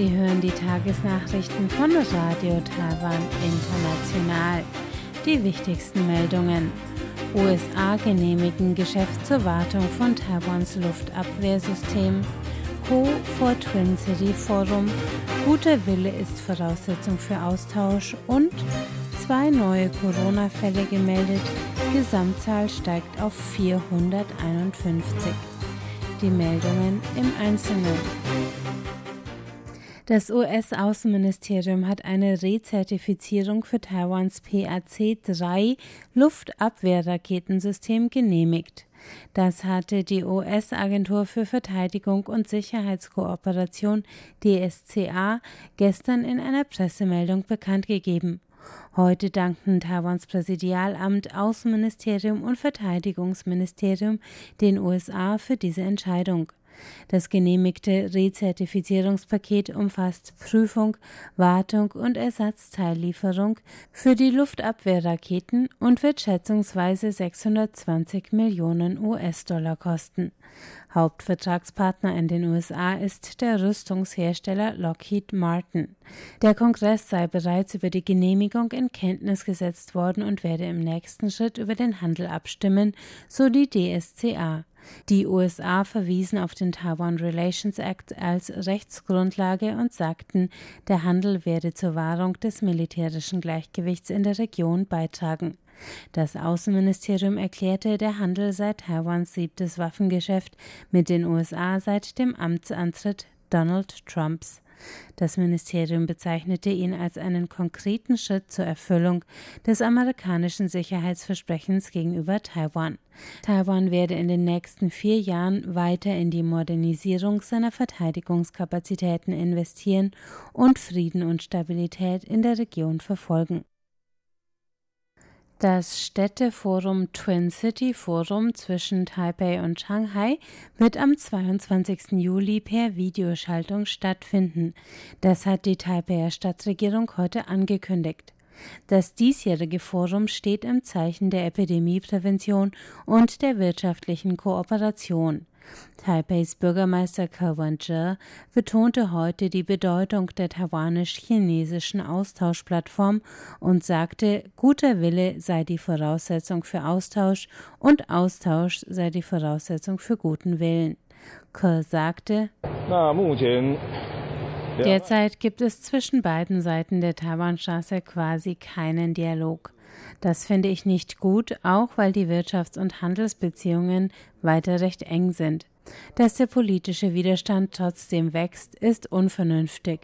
Sie hören die Tagesnachrichten von Radio Taiwan International. Die wichtigsten Meldungen. USA genehmigen Geschäft zur Wartung von Taiwans Luftabwehrsystem. Co. vor Twin City Forum. Guter Wille ist Voraussetzung für Austausch und zwei neue Corona-Fälle gemeldet. Gesamtzahl steigt auf 451. Die Meldungen im Einzelnen. Das US-Außenministerium hat eine Rezertifizierung für Taiwans PAC-3 Luftabwehrraketensystem genehmigt. Das hatte die US-Agentur für Verteidigung und Sicherheitskooperation DSCA gestern in einer Pressemeldung bekannt gegeben. Heute dankten Taiwans Präsidialamt, Außenministerium und Verteidigungsministerium den USA für diese Entscheidung. Das genehmigte Rezertifizierungspaket umfasst Prüfung, Wartung und Ersatzteillieferung für die Luftabwehrraketen und wird schätzungsweise 620 Millionen US-Dollar kosten. Hauptvertragspartner in den USA ist der Rüstungshersteller Lockheed Martin. Der Kongress sei bereits über die Genehmigung in Kenntnis gesetzt worden und werde im nächsten Schritt über den Handel abstimmen, so die DSCA. Die USA verwiesen auf den Taiwan Relations Act als Rechtsgrundlage und sagten, der Handel werde zur Wahrung des militärischen Gleichgewichts in der Region beitragen. Das Außenministerium erklärte, der Handel sei Taiwans siebtes Waffengeschäft mit den USA seit dem Amtsantritt Donald Trumps. Das Ministerium bezeichnete ihn als einen konkreten Schritt zur Erfüllung des amerikanischen Sicherheitsversprechens gegenüber Taiwan. Taiwan werde in den nächsten vier Jahren weiter in die Modernisierung seiner Verteidigungskapazitäten investieren und Frieden und Stabilität in der Region verfolgen. Das Städteforum Twin City Forum zwischen Taipei und Shanghai wird am 22. Juli per Videoschaltung stattfinden. Das hat die Taipeier Stadtregierung heute angekündigt. Das diesjährige Forum steht im Zeichen der Epidemieprävention und der wirtschaftlichen Kooperation. Taipeis Bürgermeister Ke Wen-je betonte heute die Bedeutung der taiwanisch-chinesischen Austauschplattform und sagte, guter Wille sei die Voraussetzung für Austausch und Austausch sei die Voraussetzung für guten Willen. Ke sagte, Derzeit gibt es zwischen beiden Seiten der Taiwanstraße quasi keinen Dialog. Das finde ich nicht gut, auch weil die Wirtschafts- und Handelsbeziehungen weiter recht eng sind. Dass der politische Widerstand trotzdem wächst, ist unvernünftig.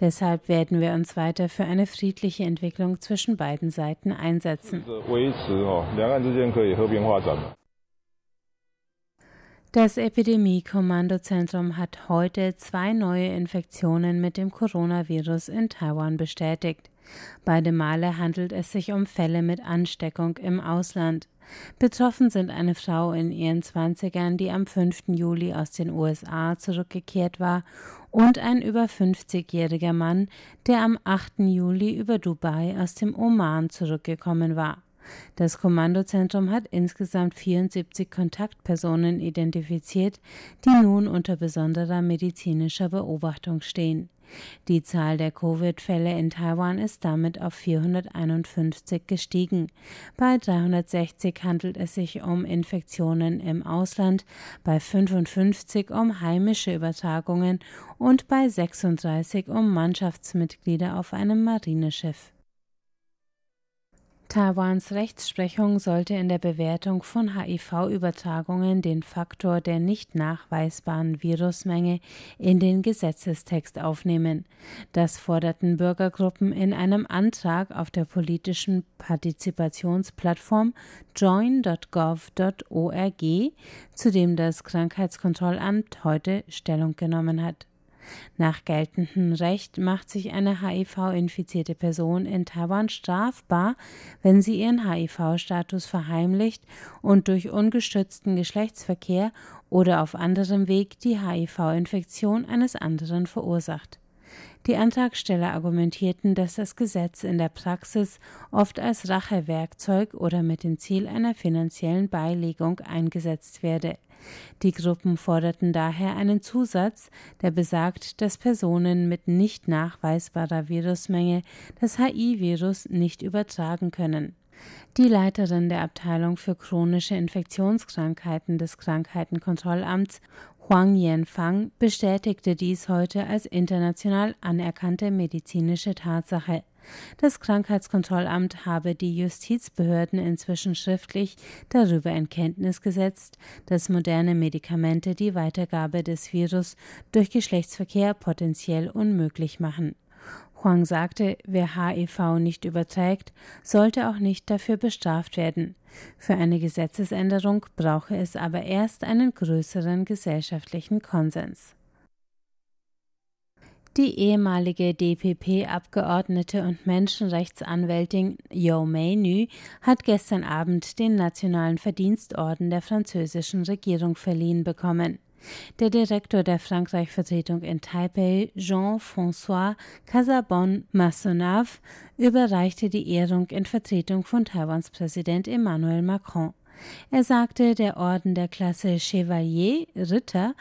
Deshalb werden wir uns weiter für eine friedliche Entwicklung zwischen beiden Seiten einsetzen. Das Epidemie-Kommandozentrum hat heute zwei neue Infektionen mit dem Coronavirus in Taiwan bestätigt. Beide Male handelt es sich um Fälle mit Ansteckung im Ausland. Betroffen sind eine Frau in ihren Zwanzigern, die am 5. Juli aus den USA zurückgekehrt war, und ein über 50-jähriger Mann, der am 8. Juli über Dubai aus dem Oman zurückgekommen war. Das Kommandozentrum hat insgesamt 74 Kontaktpersonen identifiziert, die nun unter besonderer medizinischer Beobachtung stehen. Die Zahl der Covid-Fälle in Taiwan ist damit auf 451 gestiegen. Bei 360 handelt es sich um Infektionen im Ausland, bei 55 um heimische Übertragungen und bei 36 um Mannschaftsmitglieder auf einem Marineschiff. Taiwans Rechtsprechung sollte in der Bewertung von HIV-Übertragungen den Faktor der nicht nachweisbaren Virusmenge in den Gesetzestext aufnehmen. Das forderten Bürgergruppen in einem Antrag auf der politischen Partizipationsplattform join.gov.org, zu dem das Krankheitskontrollamt heute Stellung genommen hat. Nach geltendem Recht macht sich eine HIV-infizierte Person in Taiwan strafbar, wenn sie ihren HIV-Status verheimlicht und durch ungestützten Geschlechtsverkehr oder auf anderem Weg die HIV-Infektion eines anderen verursacht. Die Antragsteller argumentierten, dass das Gesetz in der Praxis oft als Rachewerkzeug oder mit dem Ziel einer finanziellen Beilegung eingesetzt werde. Die Gruppen forderten daher einen Zusatz, der besagt, dass Personen mit nicht nachweisbarer Virusmenge das HIV-Virus nicht übertragen können. Die Leiterin der Abteilung für chronische Infektionskrankheiten des Krankheitenkontrollamts, Huang Yanfang, bestätigte dies heute als international anerkannte medizinische Tatsache. Das Krankheitskontrollamt habe die Justizbehörden inzwischen schriftlich darüber in Kenntnis gesetzt, dass moderne Medikamente die Weitergabe des Virus durch Geschlechtsverkehr potenziell unmöglich machen. Huang sagte, wer HIV nicht überträgt, sollte auch nicht dafür bestraft werden. Für eine Gesetzesänderung brauche es aber erst einen größeren gesellschaftlichen Konsens. Die ehemalige DPP-Abgeordnete und Menschenrechtsanwältin Yo Mei-Nü hat gestern Abend den Nationalen Verdienstorden der französischen Regierung verliehen bekommen. Der Direktor der Frankreich-Vertretung in Taipei, Jean-François Casabon-Massonave, überreichte die Ehrung in Vertretung von Taiwans Präsident Emmanuel Macron. Er sagte, der Orden der Klasse Chevalier Ritter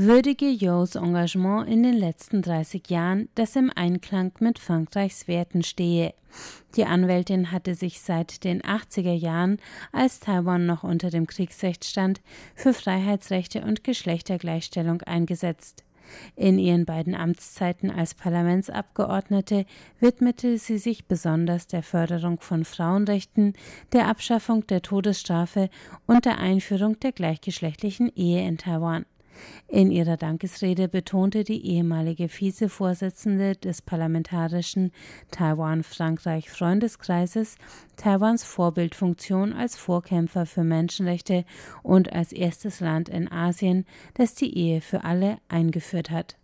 würdige Yos Engagement in den letzten 30 Jahren, das im Einklang mit Frankreichs Werten stehe. Die Anwältin hatte sich seit den 80er Jahren, als Taiwan noch unter dem Kriegsrecht stand, für Freiheitsrechte und Geschlechtergleichstellung eingesetzt. In ihren beiden Amtszeiten als Parlamentsabgeordnete widmete sie sich besonders der Förderung von Frauenrechten, der Abschaffung der Todesstrafe und der Einführung der gleichgeschlechtlichen Ehe in Taiwan. In ihrer Dankesrede betonte die ehemalige Vizevorsitzende des parlamentarischen Taiwan-Frankreich-Freundeskreises Taiwans Vorbildfunktion als Vorkämpfer für Menschenrechte und als erstes Land in Asien, das die Ehe für alle eingeführt hat.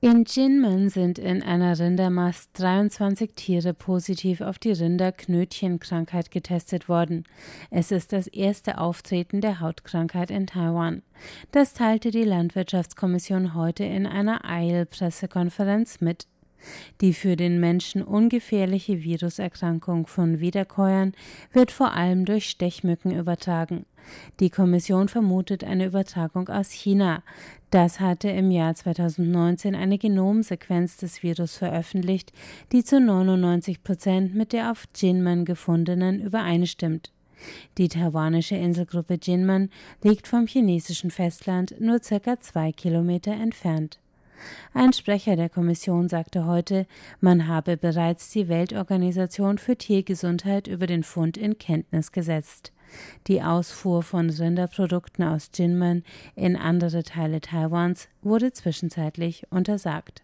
In Jinmen sind in einer Rindermast 23 Tiere positiv auf die Rinderknötchenkrankheit getestet worden. Es ist das erste Auftreten der Hautkrankheit in Taiwan. Das teilte die Landwirtschaftskommission heute in einer Eilpressekonferenz mit. Die für den Menschen ungefährliche Viruserkrankung von Wiederkäuern wird vor allem durch Stechmücken übertragen. Die Kommission vermutet eine Übertragung aus China. Das hatte im Jahr 2019 eine Genomsequenz des Virus veröffentlicht, die zu 99 Prozent mit der auf Jinmen gefundenen übereinstimmt. Die taiwanische Inselgruppe Jinmen liegt vom chinesischen Festland nur circa zwei Kilometer entfernt. Ein Sprecher der Kommission sagte heute, man habe bereits die Weltorganisation für Tiergesundheit über den Fund in Kenntnis gesetzt. Die Ausfuhr von Rinderprodukten aus Jinmen in andere Teile Taiwans wurde zwischenzeitlich untersagt.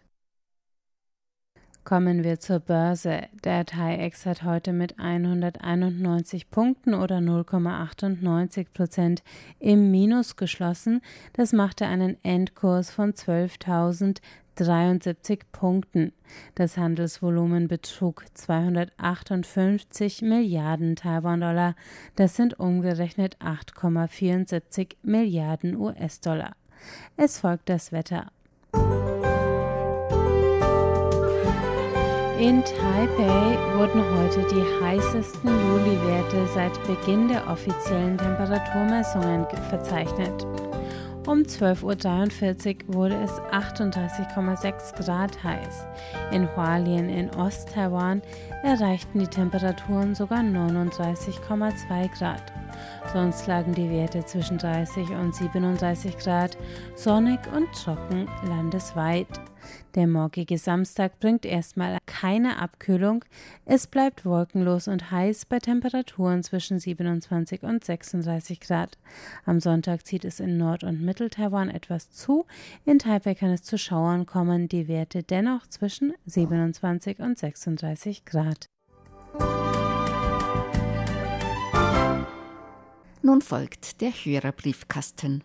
Kommen wir zur Börse. Der TAIEX hat heute mit 191 Punkten oder 0,98 Prozent im Minus geschlossen. Das machte einen Endkurs von 12.073 Punkten. Das Handelsvolumen betrug 258 Milliarden Taiwan-Dollar. Das sind umgerechnet 8,74 Milliarden US-Dollar. Es folgt das Wetter. In Taipei wurden heute die heißesten Juli-Werte seit Beginn der offiziellen Temperaturmessungen verzeichnet. Um 12.43 Uhr wurde es 38,6 Grad heiß. In Hualien in Ost-Taiwan erreichten die Temperaturen sogar 39,2 Grad. Sonst lagen die Werte zwischen 30 und 37 Grad, sonnig und trocken landesweit. Der morgige Samstag bringt erstmal keine Abkühlung. Es bleibt wolkenlos und heiß bei Temperaturen zwischen 27 und 36 Grad. Am Sonntag zieht es in Nord- und Mittel-Taiwan etwas zu. In Taipei kann es zu Schauern kommen, die Werte dennoch zwischen 27 und 36 Grad. Nun folgt der Hörerbriefkasten.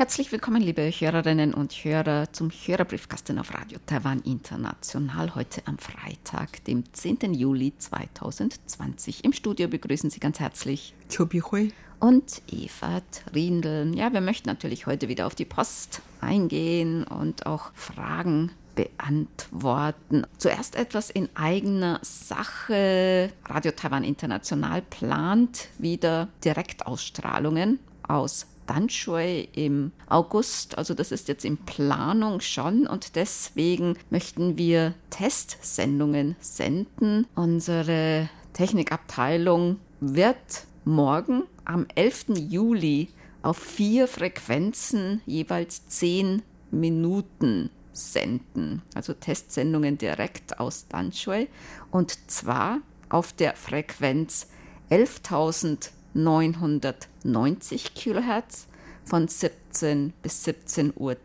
Herzlich willkommen, liebe Hörerinnen und Hörer, zum Hörerbriefkasten auf Radio Taiwan International. Heute am Freitag, dem 10. Juli 2020. Im Studio begrüßen Sie ganz herzlich Chobi Hui und Eva Trindl. Ja, wir möchten natürlich heute wieder auf die Post eingehen und auch Fragen beantworten. Zuerst etwas in eigener Sache. Radio Taiwan International plant wieder Direktausstrahlungen aus Danshui im August. Also das ist jetzt in Planung schon und deswegen möchten wir Testsendungen senden. Unsere Technikabteilung wird morgen am 11. Juli auf vier Frequenzen jeweils zehn Minuten senden. Also Testsendungen direkt aus Danshui und zwar auf der Frequenz 11.000 990 kHz von 17 bis 17.10 Uhr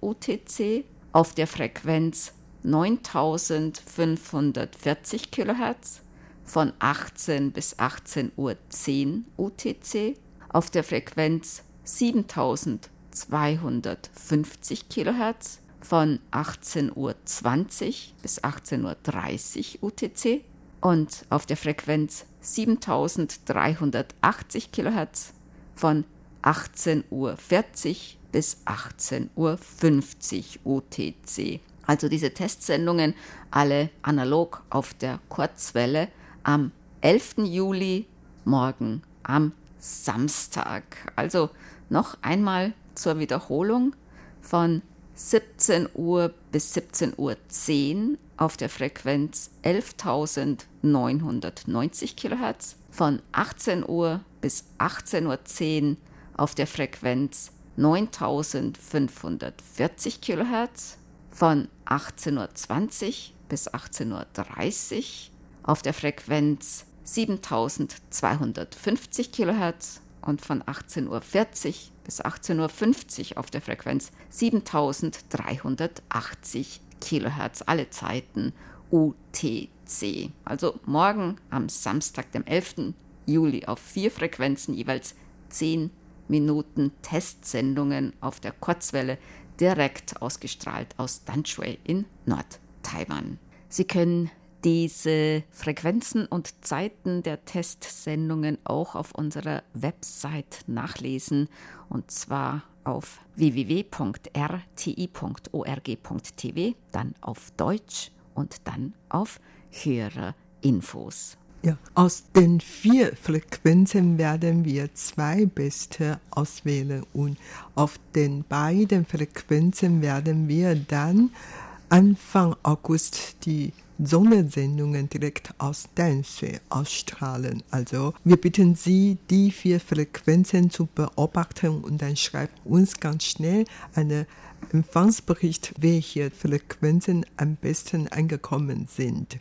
UTC auf der Frequenz 9540 kHz von 18 bis 18.10 Uhr UTC auf der Frequenz 7250 kHz von 18.20 Uhr bis 18.30 Uhr UTC und auf der Frequenz 7380 kHz von 18.40 Uhr bis 18.50 Uhr UTC. Also diese Testsendungen alle analog auf der Kurzwelle am 11. Juli morgen am Samstag. Also noch einmal zur Wiederholung von 17 Uhr bis 17.10 Uhr auf der Frequenz 11.990 kHz, von 18 Uhr bis 18.10 Uhr auf der Frequenz 9.540 kHz, von 18.20 Uhr bis 18.30 Uhr auf der Frequenz 7250 kHz und von 18.40 Uhr bis 18.50 Uhr auf der Frequenz 7380 Kilohertz, alle Zeiten UTC. Also morgen am Samstag, dem 11. Juli auf vier Frequenzen jeweils 10 Minuten Testsendungen auf der Kurzwelle direkt ausgestrahlt aus Danshui in Nord-Taiwan. Sie können diese Frequenzen und Zeiten der Testsendungen auch auf unserer Website nachlesen und zwar auf www.rti.org.tv, dann auf Deutsch und dann auf Hörerinfos. Ja, aus den vier Frequenzen werden wir zwei beste auswählen und auf den beiden Frequenzen werden wir dann Anfang August die Sondersendungen direkt aus Denshe ausstrahlen. Also wir bitten Sie, die vier Frequenzen zu beobachten und dann schreibt uns ganz schnell einen Empfangsbericht, welche Frequenzen am besten angekommen sind.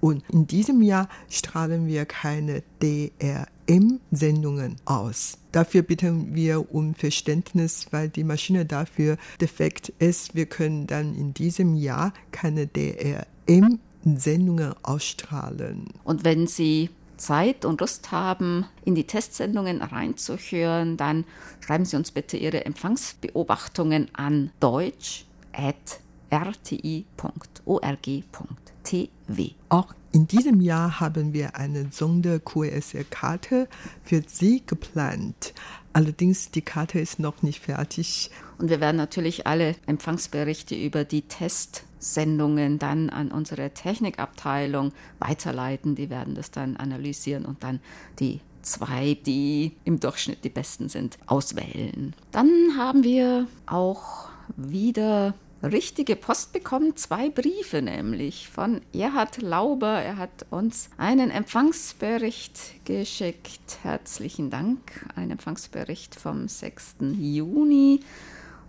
Und in diesem Jahr strahlen wir keine DRM-Sendungen aus. Dafür bitten wir um Verständnis, weil die Maschine dafür defekt ist. Wir können dann in diesem Jahr keine DRM Sendungen ausstrahlen. Und wenn Sie Zeit und Lust haben, in die Testsendungen reinzuhören, dann schreiben Sie uns bitte Ihre Empfangsbeobachtungen an deutsch.rti.org.tv. Auch In diesem Jahr haben wir eine Sonder-QSL-Karte für Sie geplant. Allerdings die Karte ist noch nicht fertig. Und wir werden natürlich alle Empfangsberichte über die Testsendungen dann an unsere Technikabteilung weiterleiten. Die werden das dann analysieren und dann die zwei, die im Durchschnitt die besten sind, auswählen. Dann haben wir auch wieder richtige Post bekommen, zwei Briefe nämlich von Erhard Lauber. Er hat uns einen Empfangsbericht geschickt. Herzlichen Dank. Ein Empfangsbericht vom 6. Juni.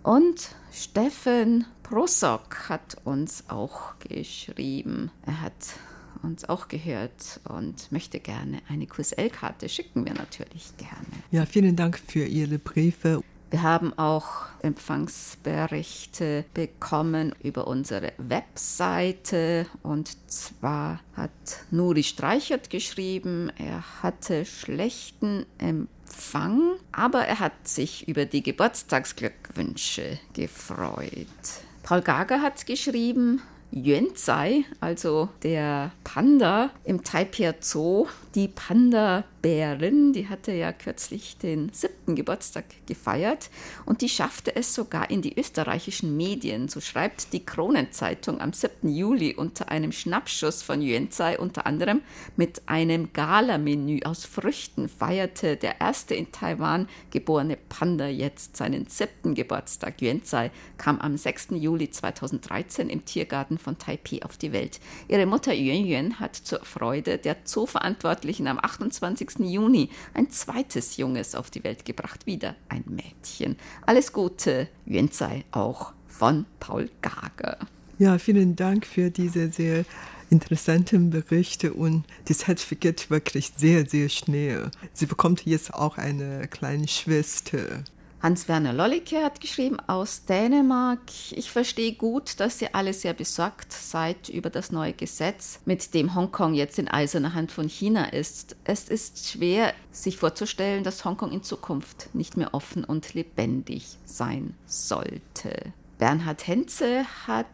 Und Steffen Prosok hat uns auch geschrieben. Er hat uns auch gehört und möchte gerne eine QSL-Karte. Schicken wir natürlich gerne. Ja, vielen Dank für Ihre Briefe. Wir haben auch Empfangsberichte bekommen über unsere Webseite und zwar hat Nuri Streichert geschrieben, er hatte schlechten Empfang, aber er hat sich über die Geburtstagsglückwünsche gefreut. Paul Gager hat geschrieben, Yuanzai, also der Panda im Taipei Zoo, die Panda Bärin, die hatte ja kürzlich den siebten Geburtstag gefeiert und die schaffte es sogar in die österreichischen Medien. So schreibt die Kronenzeitung am 7. Juli unter einem Schnappschuss von Yuanzai unter anderem mit einem Galamenü aus Früchten feierte der erste in Taiwan geborene Panda jetzt seinen siebten Geburtstag. Yuanzai kam am 6. Juli 2013 im Tiergarten von Taipei auf die Welt. Ihre Mutter Yuan Yuan hat zur Freude der Zooverantwortlichen am 28. Juni ein zweites Junges auf die Welt gebracht, wieder ein Mädchen. Alles Gute Yuan sei auch von Paul Gager. Ja, vielen Dank für diese sehr interessanten Berichte und Zeit vergeht wirklich sehr, sehr schnell. Sie bekommt jetzt auch eine kleine Schwester. Hans-Werner Lollicke hat geschrieben aus Dänemark. Ich verstehe gut, dass ihr alle sehr besorgt seid über das neue Gesetz, mit dem Hongkong jetzt in eiserner Hand von China ist. Es ist schwer, sich vorzustellen, dass Hongkong in Zukunft nicht mehr offen und lebendig sein sollte. Bernhard Henze hat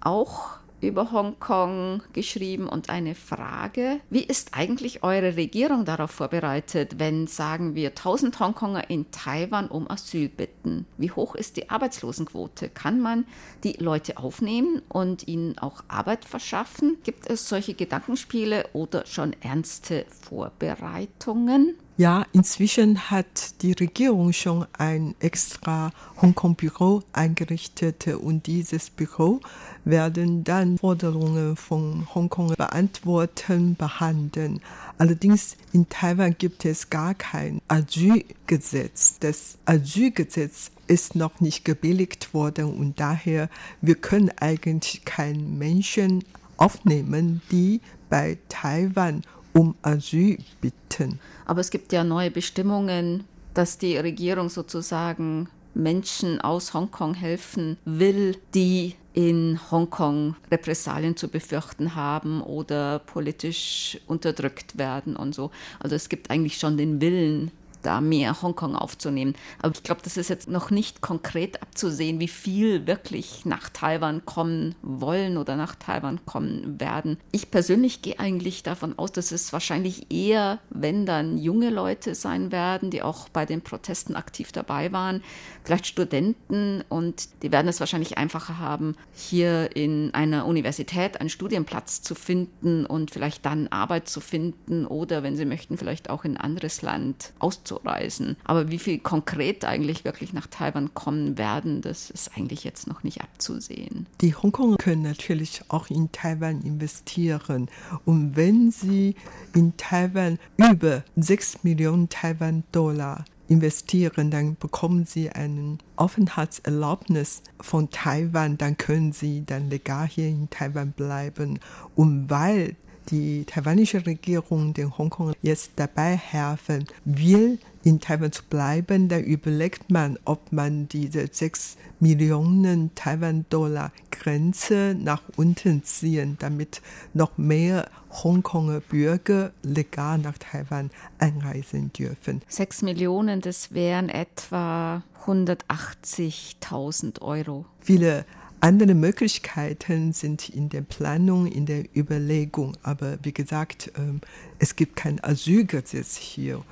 auch über Hongkong geschrieben und eine Frage. Wie ist eigentlich eure Regierung darauf vorbereitet, wenn, sagen wir, 1000 Hongkonger in Taiwan um Asyl bitten? Wie hoch ist die Arbeitslosenquote? Kann man die Leute aufnehmen und ihnen auch Arbeit verschaffen? Gibt es solche Gedankenspiele oder schon ernste Vorbereitungen? Ja, inzwischen hat die Regierung schon ein extra Hongkong-Büro eingerichtet und dieses Büro werden dann Forderungen von Hongkong beantworten, behandeln. Allerdings in Taiwan gibt es gar kein Asylgesetz. Das Asylgesetz ist noch nicht gebilligt worden und daher wir können eigentlich keinen Menschen aufnehmen, die bei Taiwan um Asyl bitten. Aber es gibt ja neue Bestimmungen, dass die Regierung sozusagen Menschen aus Hongkong helfen will, die in Hongkong Repressalien zu befürchten haben oder politisch unterdrückt werden und so. Also es gibt eigentlich schon den Willen, da mehr Hongkong aufzunehmen. Aber ich glaube, das ist jetzt noch nicht konkret abzusehen, wie viel wirklich nach Taiwan kommen wollen oder nach Taiwan kommen werden. Ich persönlich gehe eigentlich davon aus, dass es wahrscheinlich eher, wenn dann junge Leute sein werden, die auch bei den Protesten aktiv dabei waren, vielleicht Studenten und die werden es wahrscheinlich einfacher haben, hier in einer Universität einen Studienplatz zu finden und vielleicht dann Arbeit zu finden oder, wenn sie möchten, vielleicht auch in ein anderes Land auszuprobieren anzureisen. Aber wie viel konkret eigentlich wirklich nach Taiwan kommen werden, das ist eigentlich jetzt noch nicht abzusehen. Die Hongkonger können natürlich auch in Taiwan investieren. Und wenn sie in Taiwan über 6 Millionen Taiwan-Dollar investieren, dann bekommen sie eine Aufenthaltserlaubnis von Taiwan, dann können sie dann legal hier in Taiwan bleiben. Und weil die taiwanische Regierung den Hongkong jetzt dabei helfen will, in Taiwan zu bleiben, da überlegt man, ob man diese 6 Millionen Taiwan-Dollar Grenze nach unten ziehen, damit noch mehr Hongkonger Bürger legal nach Taiwan einreisen dürfen. 6 Millionen, das wären etwa 180.000 Euro. Viele andere Möglichkeiten sind in der Planung, in der Überlegung. Aber wie gesagt, ähm, es gibt kein Asylgesetz hier.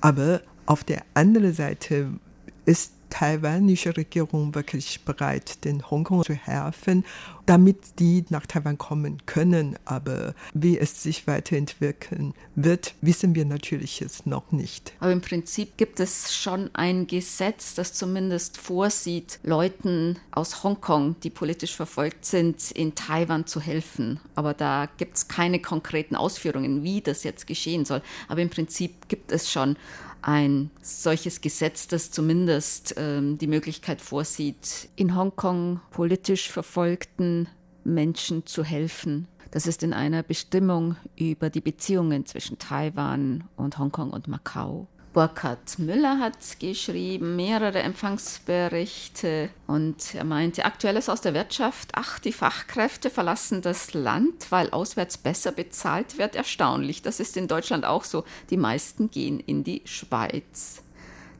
Aber auf der anderen Seite ist taiwanische Regierung wirklich bereit, den Hongkong zu helfen, damit die nach Taiwan kommen können. Aber wie es sich weiterentwickeln wird, wissen wir natürlich jetzt noch nicht. Aber im Prinzip gibt es schon ein Gesetz, das zumindest vorsieht, Leuten aus Hongkong, die politisch verfolgt sind, in Taiwan zu helfen. Aber da gibt es keine konkreten Ausführungen, wie das jetzt geschehen soll. Aber im Prinzip gibt es schon ein solches Gesetz, das zumindest ähm, die Möglichkeit vorsieht, in Hongkong politisch verfolgten Menschen zu helfen. Das ist in einer Bestimmung über die Beziehungen zwischen Taiwan und Hongkong und Macau. Burkhard Müller hat geschrieben, mehrere Empfangsberichte und er meinte, aktuelles aus der Wirtschaft, ach, die Fachkräfte verlassen das Land, weil auswärts besser bezahlt wird. Erstaunlich, das ist in Deutschland auch so. Die meisten gehen in die Schweiz.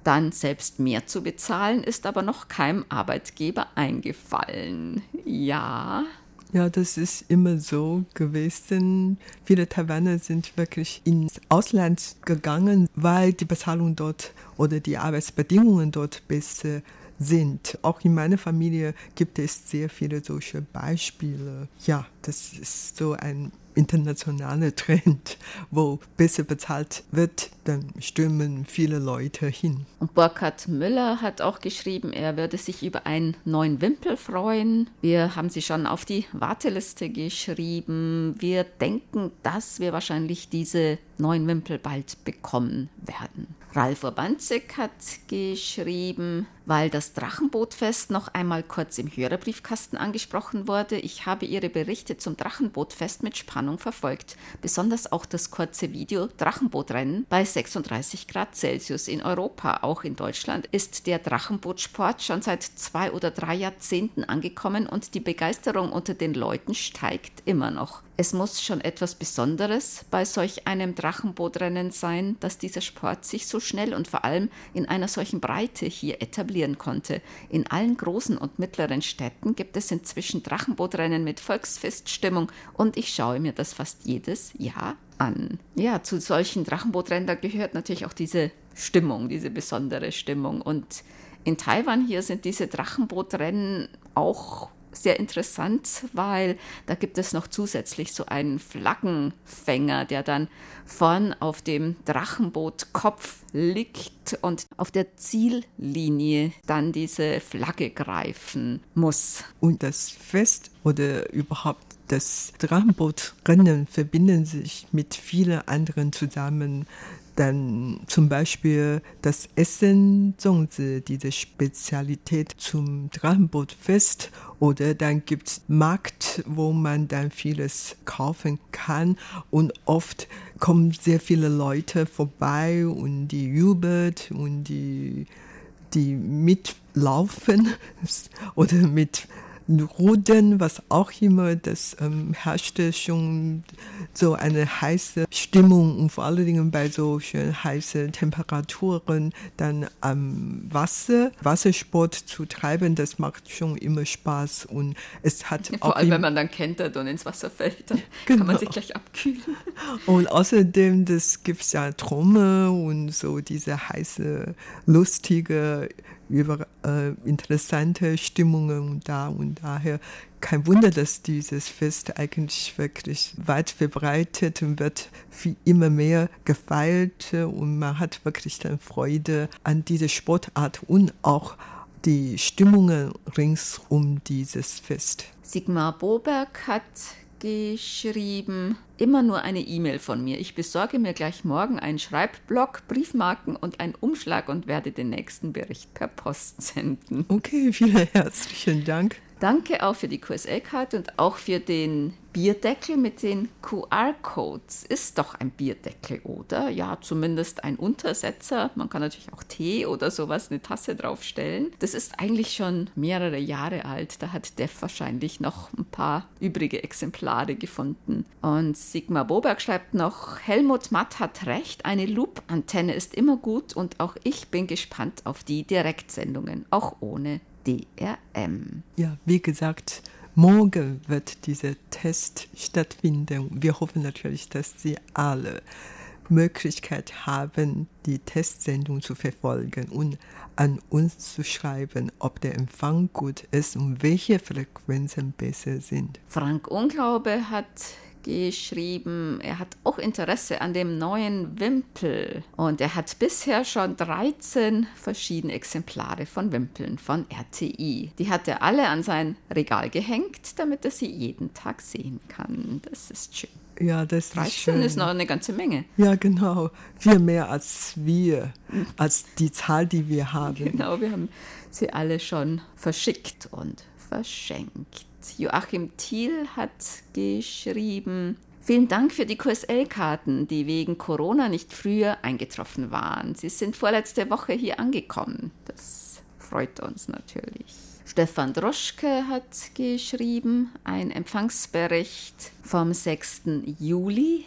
Dann selbst mehr zu bezahlen, ist aber noch keinem Arbeitgeber eingefallen. Ja, ja, das ist immer so gewesen. Viele Taiwaner sind wirklich ins Ausland gegangen, weil die Bezahlung dort oder die Arbeitsbedingungen dort besser sind. Auch in meiner Familie gibt es sehr viele solche Beispiele. Ja, das ist so ein internationaler Trend, wo besser bezahlt wird, dann stürmen viele Leute hin. Und Burkhard Müller hat auch geschrieben, er würde sich über einen neuen Wimpel freuen. Wir haben sie schon auf die Warteliste geschrieben. Wir denken, dass wir wahrscheinlich diese neuen Wimpel bald bekommen werden. Ralf Urbanzig hat geschrieben, weil das Drachenbootfest noch einmal kurz im Hörerbriefkasten angesprochen wurde. Ich habe Ihre Berichte zum Drachenbootfest mit Spannung verfolgt. Besonders auch das kurze Video Drachenbootrennen bei 36 Grad Celsius in Europa. Auch in Deutschland ist der Drachenbootsport schon seit zwei oder drei Jahrzehnten angekommen und die Begeisterung unter den Leuten steigt immer noch. Es muss schon etwas Besonderes bei solch einem Drachenbootrennen sein, dass dieser Sport sich so schnell und vor allem in einer solchen Breite hier etablieren konnte. In allen großen und mittleren Städten gibt es inzwischen Drachenbootrennen mit Volksfeststimmung und ich schaue mir das fast jedes Jahr an. Ja, zu solchen Drachenbootrennen gehört natürlich auch diese Stimmung, diese besondere Stimmung und in Taiwan hier sind diese Drachenbootrennen auch sehr interessant, weil da gibt es noch zusätzlich so einen Flaggenfänger, der dann vorn auf dem Drachenbootkopf liegt und auf der Ziellinie dann diese Flagge greifen muss. Und das Fest oder überhaupt das Drachenbootrennen verbinden sich mit vielen anderen zusammen dann zum Beispiel das Essen, Zongzi, diese Spezialität zum Drachenbootfest. Oder dann gibt es Markt, wo man dann vieles kaufen kann. Und oft kommen sehr viele Leute vorbei und die jubelt und die, die mitlaufen oder mit Ruden, was auch immer, das ähm, herrschte schon so eine heiße Stimmung und vor allen Dingen bei so schön heißen Temperaturen dann am Wasser, Wassersport zu treiben, das macht schon immer Spaß und es hat Vor allem, wenn man dann kentert und ins Wasser fällt, dann genau. kann man sich gleich abkühlen. Und außerdem, das gibt es ja Trommel und so diese heiße, lustige über äh, interessante Stimmungen da und daher kein Wunder, dass dieses Fest eigentlich wirklich weit verbreitet und wird wie immer mehr gefeiert und man hat wirklich dann Freude an dieser Sportart und auch die Stimmungen rings um dieses Fest. Sigmar Boberg hat geschrieben, immer nur eine E-Mail von mir. Ich besorge mir gleich morgen einen Schreibblock, Briefmarken und einen Umschlag und werde den nächsten Bericht per Post senden. Okay, vielen herzlichen Dank. Danke auch für die QSL-Karte und auch für den Bierdeckel mit den QR-Codes. Ist doch ein Bierdeckel, oder? Ja, zumindest ein Untersetzer. Man kann natürlich auch Tee oder sowas, eine Tasse draufstellen. Das ist eigentlich schon mehrere Jahre alt. Da hat Def wahrscheinlich noch ein paar übrige Exemplare gefunden. Und Sigmar Boberg schreibt noch, Helmut Matt hat recht, eine Loop-Antenne ist immer gut und auch ich bin gespannt auf die Direktsendungen, auch ohne DRM. Ja, wie gesagt, morgen wird dieser Test stattfinden. Wir hoffen natürlich, dass Sie alle Möglichkeit haben, die Testsendung zu verfolgen und an uns zu schreiben, ob der Empfang gut ist und welche Frequenzen besser sind. Frank Unglaube hat geschrieben, er hat auch Interesse an dem neuen Wimpel und er hat bisher schon 13 verschiedene Exemplare von Wimpeln von RTI. Die hat er alle an sein Regal gehängt, damit er sie jeden Tag sehen kann. Das ist schön. Ja, das ist 13 schön. ist noch eine ganze Menge. Ja, genau. Viel mehr als wir, als die Zahl, die wir haben. Genau, wir haben sie alle schon verschickt und verschenkt. Joachim Thiel hat geschrieben, Vielen Dank für die QSL-Karten, die wegen Corona nicht früher eingetroffen waren. Sie sind vorletzte Woche hier angekommen. Das freut uns natürlich. Stefan Droschke hat geschrieben, ein Empfangsbericht vom 6. Juli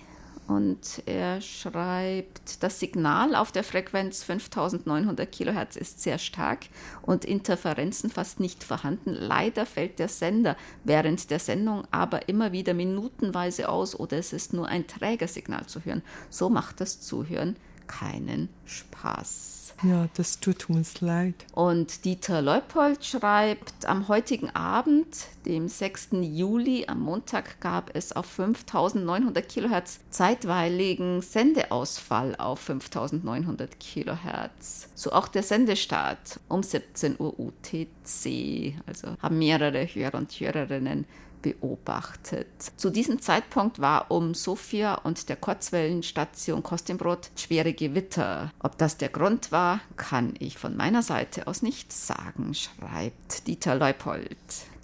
und er schreibt, das Signal auf der Frequenz 5900 Kilohertz ist sehr stark und Interferenzen fast nicht vorhanden. Leider fällt der Sender während der Sendung aber immer wieder minutenweise aus oder es ist nur ein Trägersignal zu hören. So macht das Zuhören keinen Spaß. Ja, das tut uns leid. Und Dieter Leupold schreibt, am heutigen Abend, dem 6. Juli, am Montag, gab es auf 5900 Kilohertz zeitweiligen Sendeausfall auf 5900 Kilohertz. So auch der Sendestart um 17 Uhr UTC. Also haben mehrere Hörer und Hörerinnen beobachtet. Zu diesem Zeitpunkt war um Sofia und der Kurzwellenstation Kostimbrot schwere Gewitter. Ob das der Grund war, kann ich von meiner Seite aus nicht sagen, schreibt Dieter Leupold.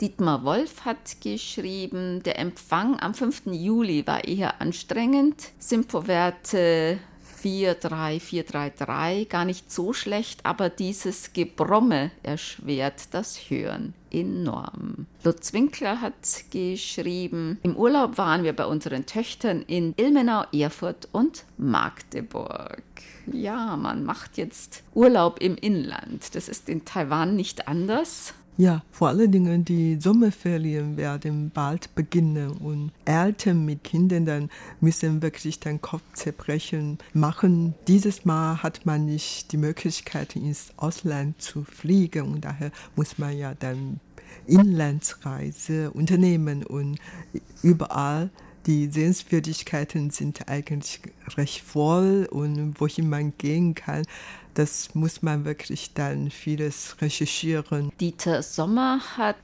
Dietmar Wolf hat geschrieben, der Empfang am 5. Juli war eher anstrengend. Simpo-Werte 43433, gar nicht so schlecht, aber dieses Gebromme erschwert das Hören enorm. Lutz Winkler hat geschrieben, im Urlaub waren wir bei unseren Töchtern in Ilmenau, Erfurt und Magdeburg. Ja, man macht jetzt Urlaub im Inland. Das ist in Taiwan nicht anders. Ja, vor allen Dingen die Sommerferien werden bald beginnen und Eltern mit Kindern dann müssen wirklich den Kopf zerbrechen machen. Dieses Mal hat man nicht die Möglichkeit ins Ausland zu fliegen und daher muss man ja dann Inlandsreise unternehmen und überall die Sehenswürdigkeiten sind eigentlich recht voll und wohin man gehen kann, das muss man wirklich dann vieles recherchieren. Dieter Sommer hat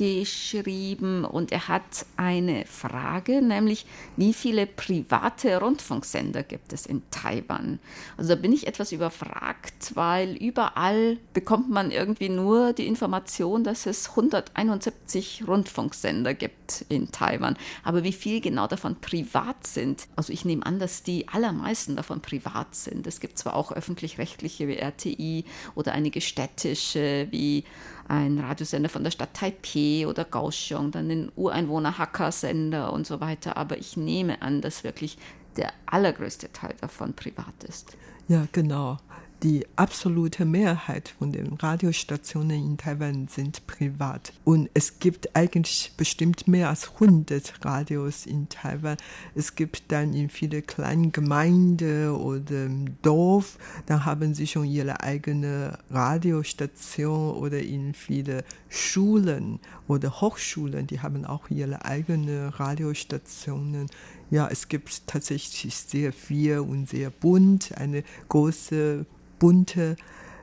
geschrieben und er hat eine Frage, nämlich wie viele private Rundfunksender gibt es in Taiwan? Also da bin ich etwas überfragt, weil überall bekommt man irgendwie nur die Information, dass es 171 Rundfunksender gibt in Taiwan. Aber wie viel genau davon privat sind, also ich nehme an, dass die allermeisten davon privat sind. Es gibt zwar auch öffentlich-rechtliche wie RTI oder einige städtische wie ein Radiosender von der Stadt Taipei oder Kaohsiung, dann den Ureinwohner-Hacker-Sender und so weiter. Aber ich nehme an, dass wirklich der allergrößte Teil davon privat ist. Ja, genau die absolute Mehrheit von den Radiostationen in Taiwan sind privat. Und es gibt eigentlich bestimmt mehr als 100 Radios in Taiwan. Es gibt dann in viele kleinen Gemeinden oder Dorf, da haben sie schon ihre eigene Radiostation oder in viele Schulen oder Hochschulen, die haben auch ihre eigene Radiostationen. Ja, es gibt tatsächlich sehr viel und sehr bunt, eine große bunte,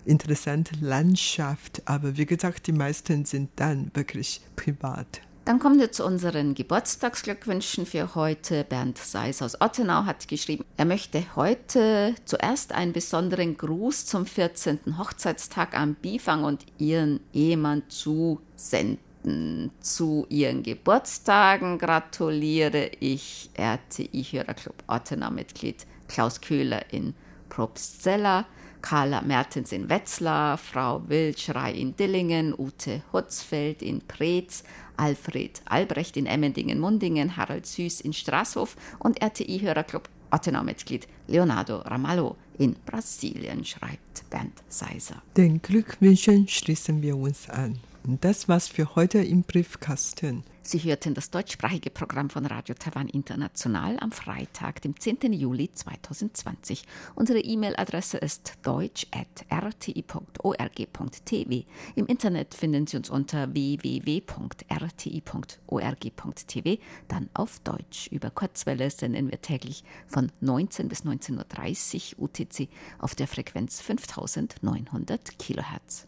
interessante Landschaft. Aber wie gesagt, die meisten sind dann wirklich privat. Dann kommen wir zu unseren Geburtstagsglückwünschen für heute. Bernd Seis aus Ottenau hat geschrieben, er möchte heute zuerst einen besonderen Gruß zum 14. Hochzeitstag am Bifang und ihren Ehemann zusenden. Zu ihren Geburtstagen gratuliere ich RTI-Hörerclub Ottenau-Mitglied Klaus Köhler in Probstzella, Carla Mertens in Wetzlar, Frau Wildschrei in Dillingen, Ute Hutzfeld in Preetz, Alfred Albrecht in Emmendingen-Mundingen, Harald Süß in Straßhof und RTI-Hörerclub Ottenau-Mitglied Leonardo Ramallo in Brasilien, schreibt Bernd Seiser. Den Glückwünschen schließen wir uns an. Und das war's für heute im Briefkasten. Sie hörten das deutschsprachige Programm von Radio Taiwan International am Freitag, dem 10. Juli 2020. Unsere E-Mail-Adresse ist deutsch.rti.org.tv. Im Internet finden Sie uns unter www.rti.org.tv, dann auf Deutsch. Über Kurzwelle senden wir täglich von 19 bis 19.30 Uhr UTC auf der Frequenz 5900 Kilohertz.